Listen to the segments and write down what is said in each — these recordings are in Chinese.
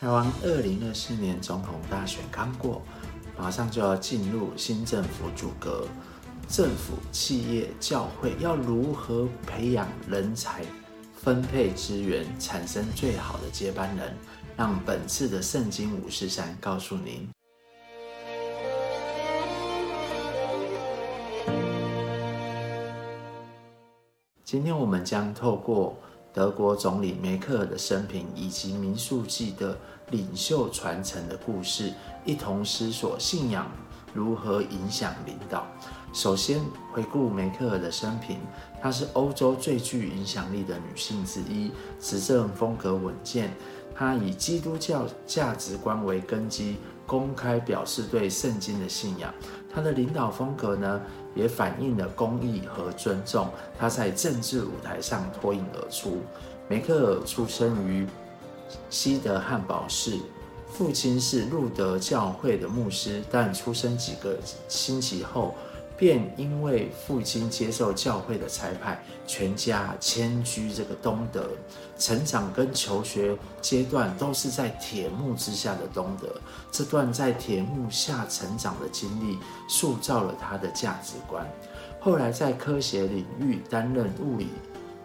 台湾二零二四年总统大选刚过，马上就要进入新政府组阁，政府、企业、教会要如何培养人才、分配资源，产生最好的接班人？让本次的圣经五四三告诉您。今天我们将透过。德国总理梅克尔的生平以及民宿记的领袖传承的故事，一同思索信仰如何影响领导。首先回顾梅克尔的生平，她是欧洲最具影响力的女性之一，执政风格稳健。她以基督教价值观为根基，公开表示对圣经的信仰。他的领导风格呢，也反映了公义和尊重。他在政治舞台上脱颖而出。梅克尔出生于西德汉堡市，父亲是路德教会的牧师，但出生几个星期后，便因为父亲接受教会的差派，全家迁居这个东德。成长跟求学阶段都是在铁幕之下的东德。这段在铁幕下成长的经历，塑造了他的价值观。后来在科学领域担任物理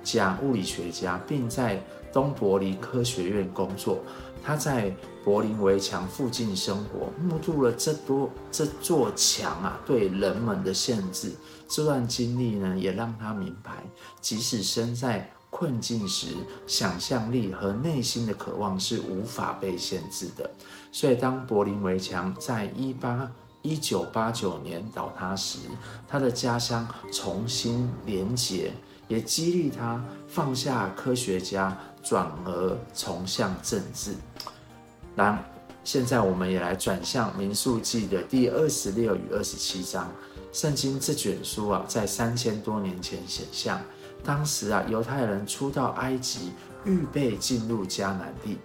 家、物理学家，并在东柏林科学院工作。他在柏林围墙附近生活，目睹了这多这座墙啊对人们的限制。这段经历呢，也让他明白，即使身在困境时，想象力和内心的渴望是无法被限制的。所以，当柏林围墙在一八一九八九年倒塌时，他的家乡重新连结，也激励他放下科学家。转而崇向政治。那现在我们也来转向《民数记》的第二十六与二十七章。圣经这卷书啊，在三千多年前显象。当时啊，犹太人出到埃及，预备进入迦南地。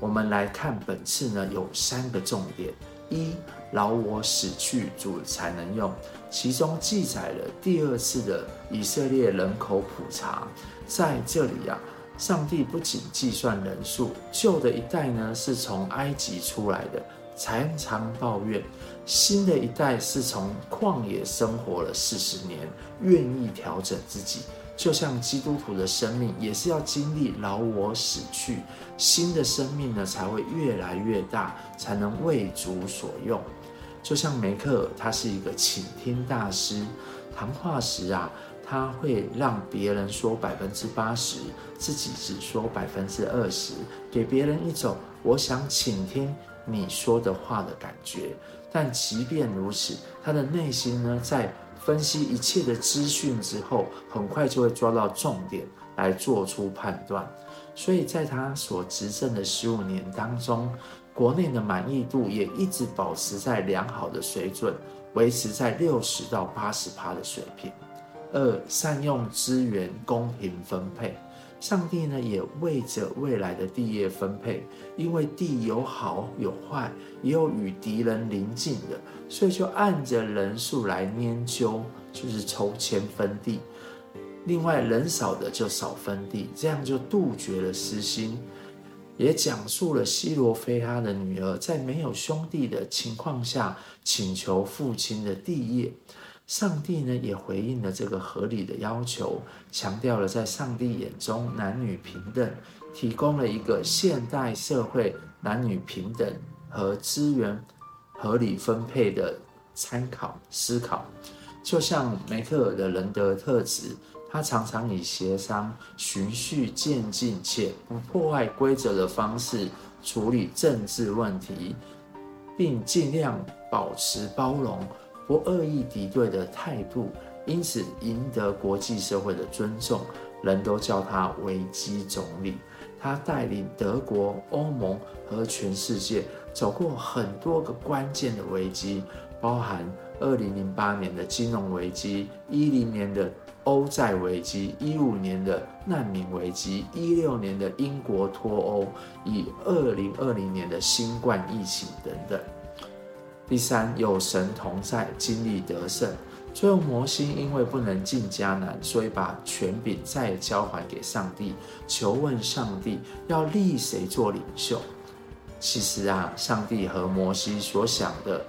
我们来看本次呢，有三个重点：一，劳我死去，主才能用。其中记载了第二次的以色列人口普查，在这里啊。上帝不仅计算人数，旧的一代呢是从埃及出来的，常常抱怨；新的一代是从旷野生活了四十年，愿意调整自己。就像基督徒的生命，也是要经历劳我死去，新的生命呢才会越来越大，才能为主所用。就像梅克尔，他是一个倾听大师，谈话时啊。他会让别人说百分之八十，自己只说百分之二十，给别人一种我想倾听你说的话的感觉。但即便如此，他的内心呢，在分析一切的资讯之后，很快就会抓到重点来做出判断。所以在他所执政的十五年当中，国内的满意度也一直保持在良好的水准，维持在六十到八十趴的水平。二、善用资源，公平分配。上帝呢，也为着未来的地业分配，因为地有好有坏，也有与敌人邻近的，所以就按着人数来拈阄，就是抽签分地。另外，人少的就少分地，这样就杜绝了私心。也讲述了西罗非哈的女儿在没有兄弟的情况下，请求父亲的地业。上帝呢，也回应了这个合理的要求，强调了在上帝眼中男女平等，提供了一个现代社会男女平等和资源合理分配的参考思考。就像梅克尔的人德特质，他常常以协商、循序渐进且不破坏规则的方式处理政治问题，并尽量保持包容。不恶意敌对的态度，因此赢得国际社会的尊重，人都叫他危机总理。他带领德国、欧盟和全世界走过很多个关键的危机，包含二零零八年的金融危机、一零年的欧债危机、一五年的难民危机、一六年的英国脱欧，以二零二零年的新冠疫情等等。第三，有神同在，经历得胜。最后，摩西因为不能进迦南，所以把权柄再交还给上帝，求问上帝要立谁做领袖。其实啊，上帝和摩西所想的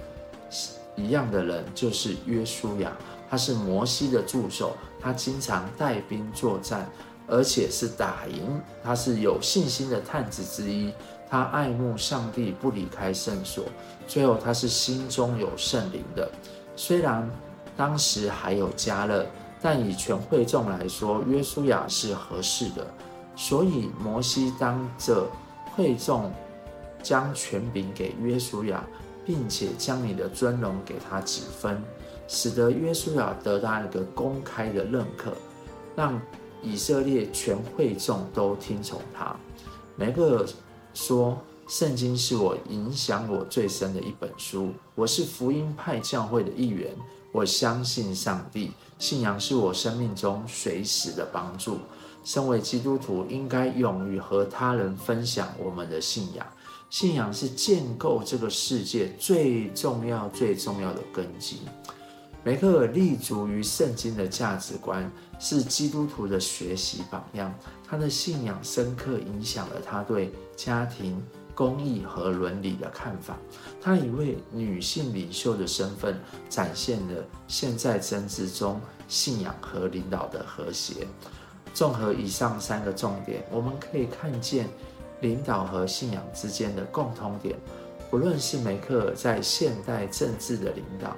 一样的人，就是约书亚。他是摩西的助手，他经常带兵作战，而且是打赢。他是有信心的探子之一，他爱慕上帝，不离开圣所。最后，他是心中有圣灵的。虽然当时还有迦勒，但以全会众来说，约书亚是合适的。所以，摩西当着会众将权柄给约书亚，并且将你的尊荣给他几分。使得约书亚得到一个公开的认可，让以色列全会众都听从他。每个说：“圣经是我影响我最深的一本书。我是福音派教会的一员。我相信上帝，信仰是我生命中随时的帮助。身为基督徒，应该勇于和他人分享我们的信仰。信仰是建构这个世界最重要、最重要的根基。”梅克尔立足于圣经的价值观，是基督徒的学习榜样。他的信仰深刻影响了他对家庭、公益和伦理的看法。他以一位女性领袖的身份，展现了现在政治中信仰和领导的和谐。综合以上三个重点，我们可以看见领导和信仰之间的共通点。不论是梅克尔在现代政治的领导，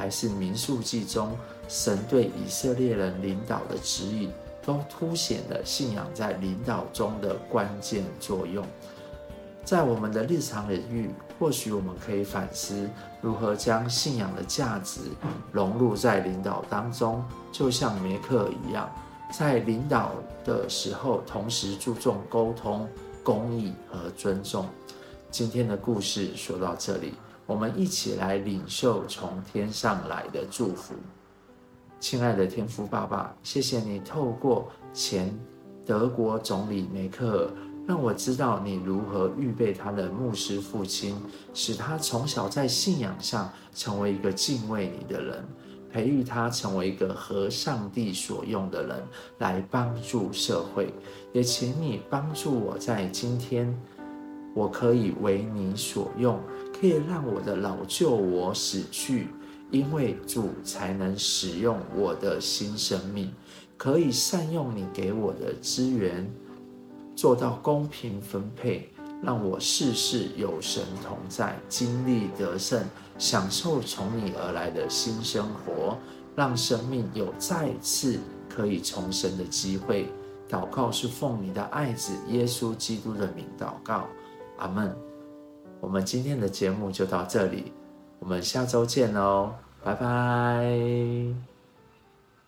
还是民数记中神对以色列人领导的指引，都凸显了信仰在领导中的关键作用。在我们的日常领域，或许我们可以反思如何将信仰的价值融入在领导当中，就像梅克一样，在领导的时候同时注重沟通、公益和尊重。今天的故事说到这里。我们一起来领受从天上来的祝福，亲爱的天父爸爸，谢谢你透过前德国总理梅克尔，让我知道你如何预备他的牧师父亲，使他从小在信仰上成为一个敬畏你的人，培育他成为一个合上帝所用的人，来帮助社会。也请你帮助我在今天，我可以为你所用。可以让我的老旧我死去，因为主才能使用我的新生命，可以善用你给我的资源，做到公平分配，让我事事有神同在，经历得胜，享受从你而来的新生活，让生命有再次可以重生的机会。祷告是奉你的爱子耶稣基督的名祷告，阿门。我们今天的节目就到这里，我们下周见喽，拜拜。